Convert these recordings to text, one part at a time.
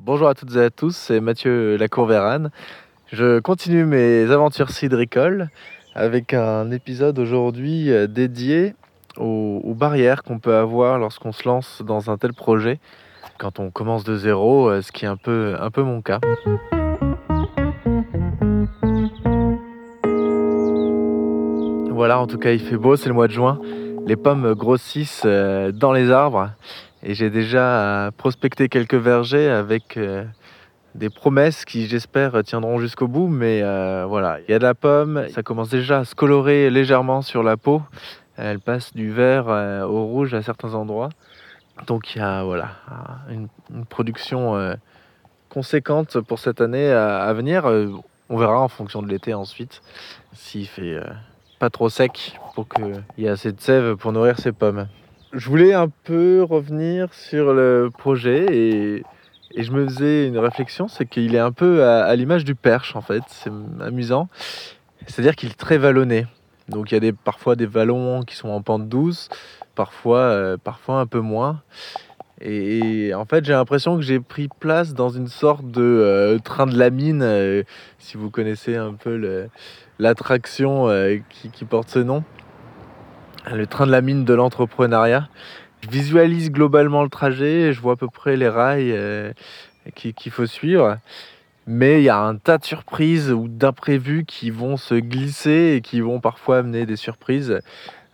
Bonjour à toutes et à tous, c'est Mathieu Lacour-Vérane. Je continue mes aventures cidricoles avec un épisode aujourd'hui euh, dédié aux, barrières qu'on peut avoir lorsqu'on se lance dans un tel projet, quand on commence de zéro, euh, ce qui est un peu, un peu mon cas. Voilà, en tout cas, il fait beau, c'est le mois de juin. Les pommes grossissent euh, dans les arbres et j'ai déjà prospecté quelques vergers avec euh, des promesses qui, j'espère, tiendront jusqu'au bout. Mais euh, voilà, il y a de la pomme, ça commence déjà à se colorer légèrement sur la peau. Elle passe du vert au rouge à certains endroits. Donc il y a voilà, une, production conséquente pour cette année à, à venir. On verra en fonction de l'été ensuite s'il fait pas trop sec pour qu'il y ait assez de sève pour nourrir ces pommes. Je voulais un peu revenir sur le projet et, je me faisais une réflexion, c'est qu'il est un peu à, l'image du perche en fait, c'est amusant. C'est-à-dire qu'il est très vallonné. Donc il y a parfois des vallons qui sont en pente douce, parfois, euh, parfois un peu moins. Et, en fait, j'ai l'impression que j'ai pris place dans une sorte de euh, train de la mine, euh, si vous connaissez un peu l'attraction qui, porte ce nom, le train de la mine de l'entrepreneuriat. Je visualise globalement le trajet, je vois à peu près les rails euh, qu'il qui faut suivre, mais il y a un tas de surprises ou d'imprévus qui vont se glisser et qui vont parfois amener des surprises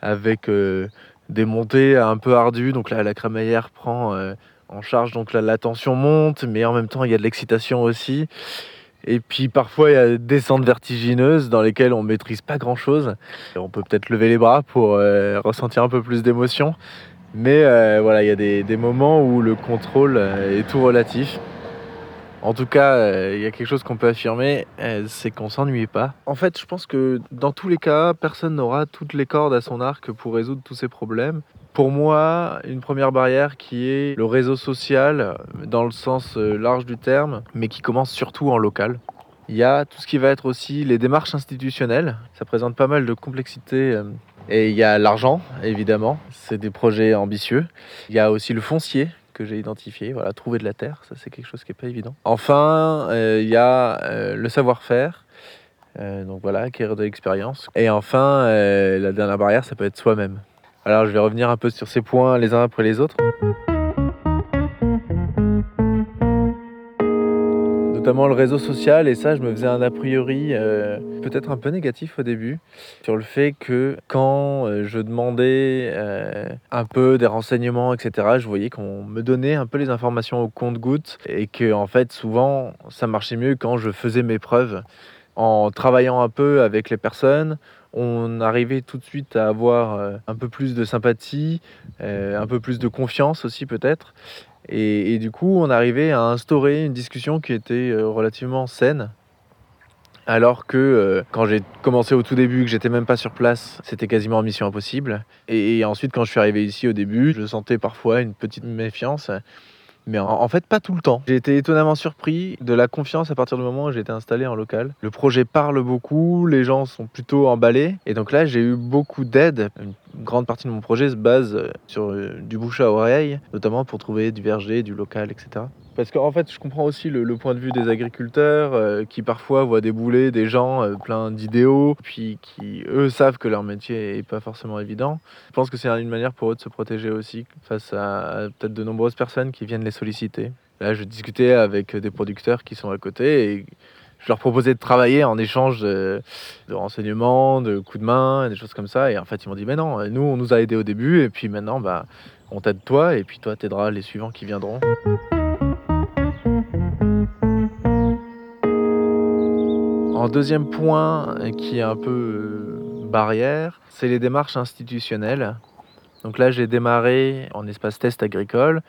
avec euh, des montées un peu ardues. Donc là, la crémaillère prend euh, en charge, donc là, la tension monte, mais en même temps, il y a de l'excitation aussi. Et puis parfois, il y a des descentes vertigineuses dans lesquelles on ne maîtrise pas grand-chose. On peut peut-être lever les bras pour euh, ressentir un peu plus d'émotion. Mais euh, voilà, il y a des, moments où le contrôle euh, est tout relatif. En tout cas, il y a quelque chose qu'on peut affirmer, c'est qu'on s'ennuie pas. En fait, je pense que dans tous les cas, personne n'aura toutes les cordes à son arc pour résoudre tous ces problèmes. Pour moi, une première barrière qui est le réseau social, dans le sens euh, large du terme, mais qui commence surtout en local. Il y a tout ce qui va être aussi les démarches institutionnelles. Ça présente pas mal de complexité. Et il y a l'argent, évidemment. C'est des projets ambitieux. Il y a aussi le foncier que j'ai identifié. Voilà, trouver de la terre, ça c'est quelque chose qui n'est pas évident. Enfin, il euh, y a euh, le savoir-faire. Euh, donc voilà, acquérir de l'expérience. Et enfin, la dernière barrière, ça peut être soi-même. Alors je vais revenir un peu sur ces points les uns après les autres. notamment le réseau social et ça je me faisais un a priori euh, peut-être un peu négatif au début sur le fait que quand euh, je demandais euh, un peu des renseignements etc je voyais qu'on me donnait un peu les informations au compte-goutte et que en fait souvent ça marchait mieux quand je faisais mes preuves en travaillant un peu avec les personnes on arrivait tout de suite à avoir euh, un peu plus de sympathie, euh, un peu plus de confiance aussi peut-être. Et, du coup, on arrivait à instaurer une discussion qui était euh, relativement saine. Alors que quand j'ai commencé au tout début, que j'étais même pas sur place, c'était quasiment mission impossible. Et, ensuite, quand je suis arrivé ici au début, je sentais parfois une petite méfiance. Mais en, fait, pas tout le temps. J'ai été étonnamment surpris de la confiance à partir du moment où j'ai été installé en local. Le projet parle beaucoup, les gens sont plutôt emballés. Et donc là, j'ai eu beaucoup d'aide. Une grande partie de mon projet se base euh, sur euh, du bouche à oreille, notamment pour trouver du verger, du local, etc. Parce qu'en fait, je comprends aussi le, point de vue des agriculteurs euh, qui parfois voient débouler des gens euh, pleins d'idéaux, puis qui, eux, savent que leur métier n'est pas forcément évident. Je pense que c'est une manière pour eux de se protéger aussi face à, peut-être de nombreuses personnes qui viennent les solliciter. Là, je discutais avec des producteurs qui sont à côté et je leur proposais de travailler en échange de, de, renseignements, de coups de main, des choses comme ça. Et en fait, ils m'ont dit, mais non, nous, on nous a aidés au début, et puis maintenant, bah, on t'aide toi, et puis toi, t'aideras les suivants qui viendront. En deuxième point, qui est un peu euh, barrière, c'est les démarches institutionnelles. Donc là, j'ai démarré en espace test agricole.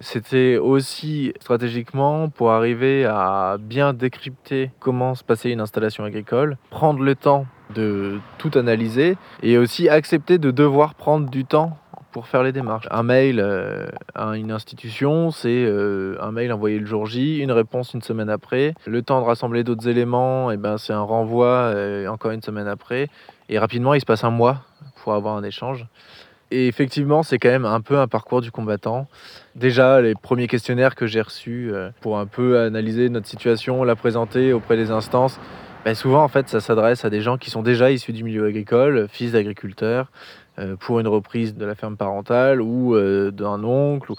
C'était aussi stratégiquement pour arriver à bien décrypter comment se passait une installation agricole, prendre le temps de tout analyser et aussi accepter de devoir prendre du temps pour faire les démarches. Un mail euh, à une institution, c'est euh, un mail envoyé le jour J, une réponse une semaine après. Le temps de rassembler d'autres éléments, et eh ben, c'est un renvoi euh, encore une semaine après. Et rapidement, il se passe un mois pour avoir un échange. Et effectivement, c'est quand même un peu un parcours du combattant. Déjà, les premiers questionnaires que j'ai reçus pour un peu analyser notre situation, la présenter auprès des instances, ben souvent en fait ça s'adresse à des gens qui sont déjà issus du milieu agricole, fils d'agriculteurs, pour une reprise de la ferme parentale ou euh, d'un oncle.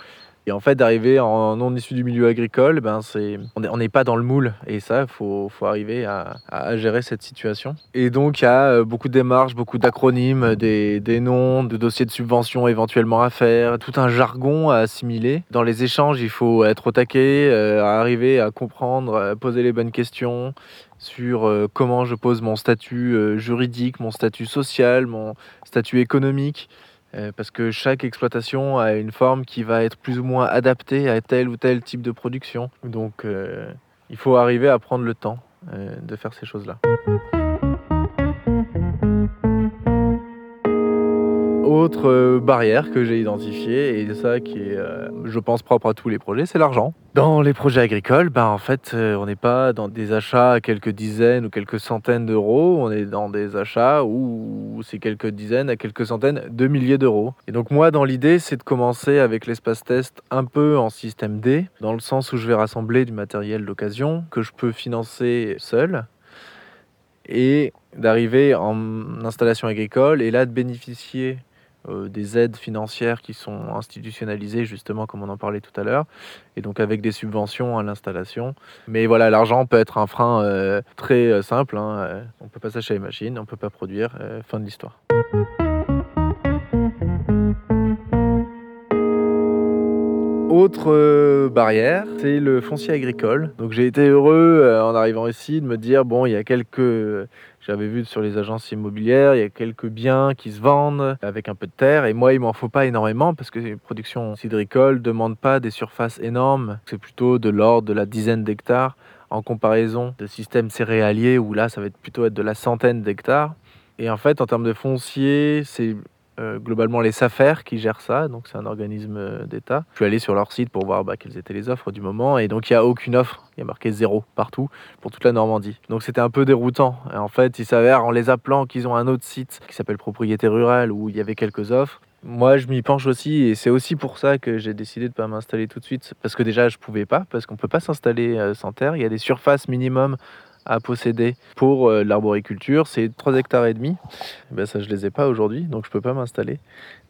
Et en fait, d'arriver en non issu du milieu agricole, ben c'est, on n'est pas dans le moule. Et ça, il faut, faut, arriver à, à, gérer cette situation. Et donc, il y a euh, beaucoup de démarches, beaucoup d'acronymes, des, des, noms, de dossiers de subvention éventuellement à faire, tout un jargon à assimiler. Dans les échanges, il faut être au taquet, euh, arriver à comprendre, à poser les bonnes questions sur euh, comment je pose mon statut euh, juridique, mon statut social, mon statut économique. Euh, parce que chaque exploitation a une forme qui va être plus ou moins adaptée à tel ou tel type de production. Donc euh, il faut arriver à prendre le temps euh, de faire ces choses-là. Autre euh, barrière que j'ai identifiée, et ça qui est, euh, je pense, propre à tous les projets, c'est l'argent. Dans les projets agricoles, ben, en fait, euh, on n'est pas dans des achats à quelques dizaines ou quelques centaines d'euros, on est dans des achats où c'est quelques dizaines à quelques centaines de milliers d'euros. Et donc moi, dans l'idée, c'est de commencer avec l'espace test un peu en système D, dans le sens où je vais rassembler du matériel d'occasion que je peux financer seul, et d'arriver en installation agricole et là de bénéficier euh, des aides financières qui sont institutionnalisées, justement, comme on en parlait tout à l'heure, et donc avec des subventions à l'installation. Mais voilà, l'argent peut être un frein euh, très euh, simple. Hein, on ne peut pas s'acheter les machines, on ne peut pas produire. fin de l'histoire. Autre barrière, c'est le foncier agricole. Donc j'ai été heureux en arrivant ici de me dire bon, il y a quelques j'avais vu sur les agences immobilières, il y a quelques biens qui se vendent avec un peu de terre. Et moi, il m'en faut pas énormément parce que les productions cidricoles demandent pas des surfaces énormes. C'est plutôt de l'ordre de la dizaine d'hectares en comparaison de systèmes céréaliers où là, ça va être plutôt être de la centaine d'hectares. Et en fait, en termes de foncier, c'est euh, globalement les SAFER qui gèrent ça, donc c'est un organisme euh, d'État. Je suis allé sur leur site pour voir bah, quelles étaient les offres du moment, et donc il n'y a aucune offre, il y a marqué zéro partout pour toute la Normandie. Donc c'était un peu déroutant. Et en fait, il s'avère en les appelant qu'ils ont un autre site qui s'appelle Propriété Rurale où il y avait quelques offres. Moi, je m'y penche aussi, et c'est aussi pour ça que j'ai décidé de ne pas m'installer tout de suite, parce que déjà, je pouvais pas, parce qu'on peut pas s'installer euh, sans terre. Il y a des surfaces minimum à posséder pour euh, l'arboriculture, c'est 3 hectares et demi. Eh ben ça, je les ai pas aujourd'hui, donc je peux pas m'installer.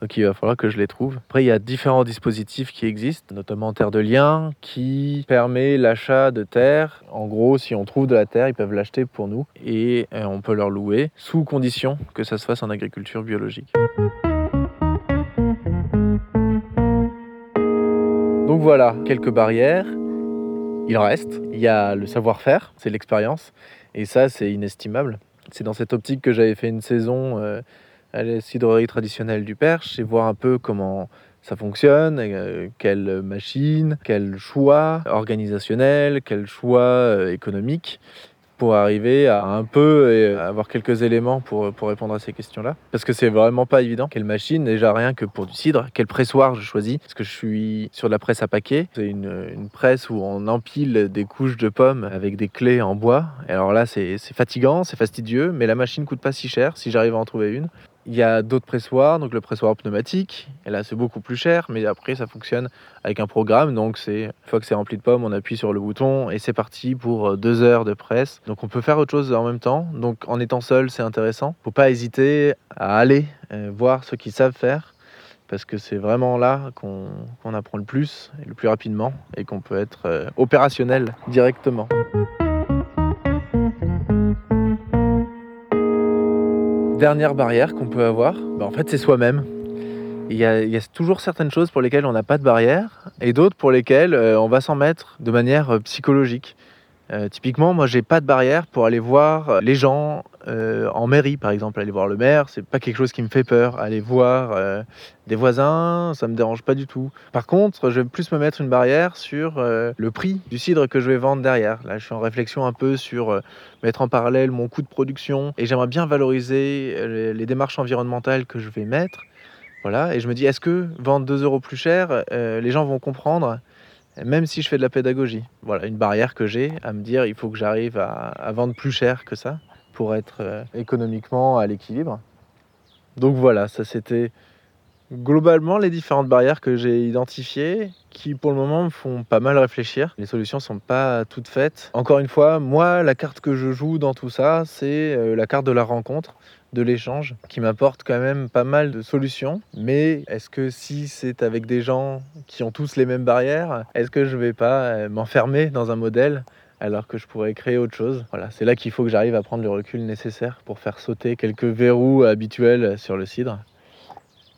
Donc il va falloir que je les trouve. Après, il y a différents dispositifs qui existent, notamment Terre de Liens, qui permet l'achat de terre. En gros, si on trouve de la terre, ils peuvent l'acheter pour nous et euh, on peut leur louer, sous condition que ça se fasse en agriculture biologique. Donc voilà, quelques barrières il reste. Il y a le savoir-faire, c'est l'expérience. Et ça, c'est inestimable. C'est dans cette optique que j'avais fait une saison euh, à la cidrerie traditionnelle du Perche et voir un peu comment ça fonctionne, euh, quelle machine, quel choix organisationnel, quel choix euh, économique pour arriver à un peu et avoir quelques éléments pour, répondre à ces questions-là. Parce que c'est vraiment pas évident. Quelle machine, déjà rien que pour du cidre, quel pressoir je choisis. Parce que je suis sur la presse à paquet. C'est une, presse où on empile des couches de pommes avec des clés en bois. Alors là, c'est fatigant, c'est fastidieux, mais la machine coûte pas si cher si j'arrive à en trouver une. Il y a d'autres pressoirs, donc le pressoir pneumatique, et là c'est beaucoup plus cher, mais après ça fonctionne avec un programme, donc c'est une fois que c'est rempli de pommes, on appuie sur le bouton et c'est parti pour euh, deux heures de presse. Donc on peut faire autre chose en même temps, donc en étant seul c'est intéressant. Faut pas hésiter à aller euh, voir ceux qui savent faire, parce que c'est vraiment là qu'on qu apprend le plus et le plus rapidement, et qu'on peut être euh, opérationnel directement. Dernière barrière qu'on peut avoir, bah, en fait, c'est soi-même. Il y, a, toujours certaines choses pour lesquelles on n'a pas de barrière et d'autres pour lesquelles euh, on va s'en mettre de manière euh, psychologique. Euh, typiquement, moi, j'ai pas de barrière pour aller voir les gens euh, en mairie, par exemple. Aller voir le maire, c'est pas quelque chose qui me fait peur. Aller voir euh, des voisins, ça me dérange pas du tout. Par contre, je vais plus me mettre une barrière sur euh, le prix du cidre que je vais vendre derrière. Là, je suis en réflexion un peu sur mettre en parallèle mon coût de production et j'aimerais bien valoriser les, démarches environnementales que je vais mettre. Voilà, et je me dis, est-ce que vendre 2 euros plus cher, les gens vont comprendre même si je fais de la pédagogie? Voilà, une barrière que j'ai à me dire il faut que j'arrive à, vendre plus cher que ça pour être euh, économiquement à l'équilibre. Donc voilà, ça c'était Globalement, les différentes barrières que j'ai identifiées, qui pour le moment me font pas mal réfléchir. Les solutions sont pas toutes faites. Encore une fois, moi, la carte que je joue dans tout ça, c'est euh, la carte de la rencontre, de l'échange, qui m'apporte quand même pas mal de solutions. Mais est-ce que si c'est avec des gens qui ont tous les mêmes barrières, est-ce que je vais pas euh, m'enfermer dans un modèle alors que je pourrais créer autre chose. Voilà, c'est là qu'il faut que j'arrive à prendre le recul nécessaire pour faire sauter quelques verrous habituels sur le cidre.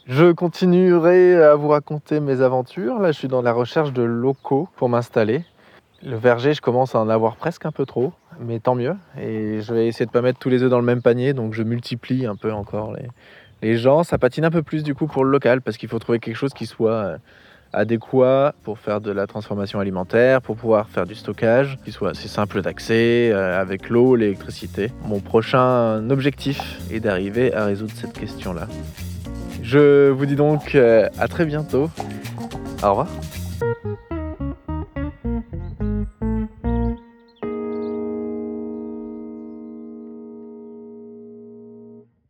Je continuerai à vous raconter mes aventures. Là, je suis dans la recherche de locaux pour m'installer. Le verger, je commence à en avoir presque un peu trop, mais tant mieux. Et je vais essayer de ne pas mettre tous les œufs dans le même panier, donc je multiplie un peu encore les, les gens. Ça patine un peu plus du coup pour le local, parce qu'il faut trouver quelque chose qui soit euh, adéquat pour faire de la transformation alimentaire, pour pouvoir faire du stockage, qui soit assez simple d'accès, euh, avec l'eau, l'électricité. Mon prochain objectif est d'arriver à résoudre cette question-là. Je vous dis donc euh, à très bientôt. Au revoir.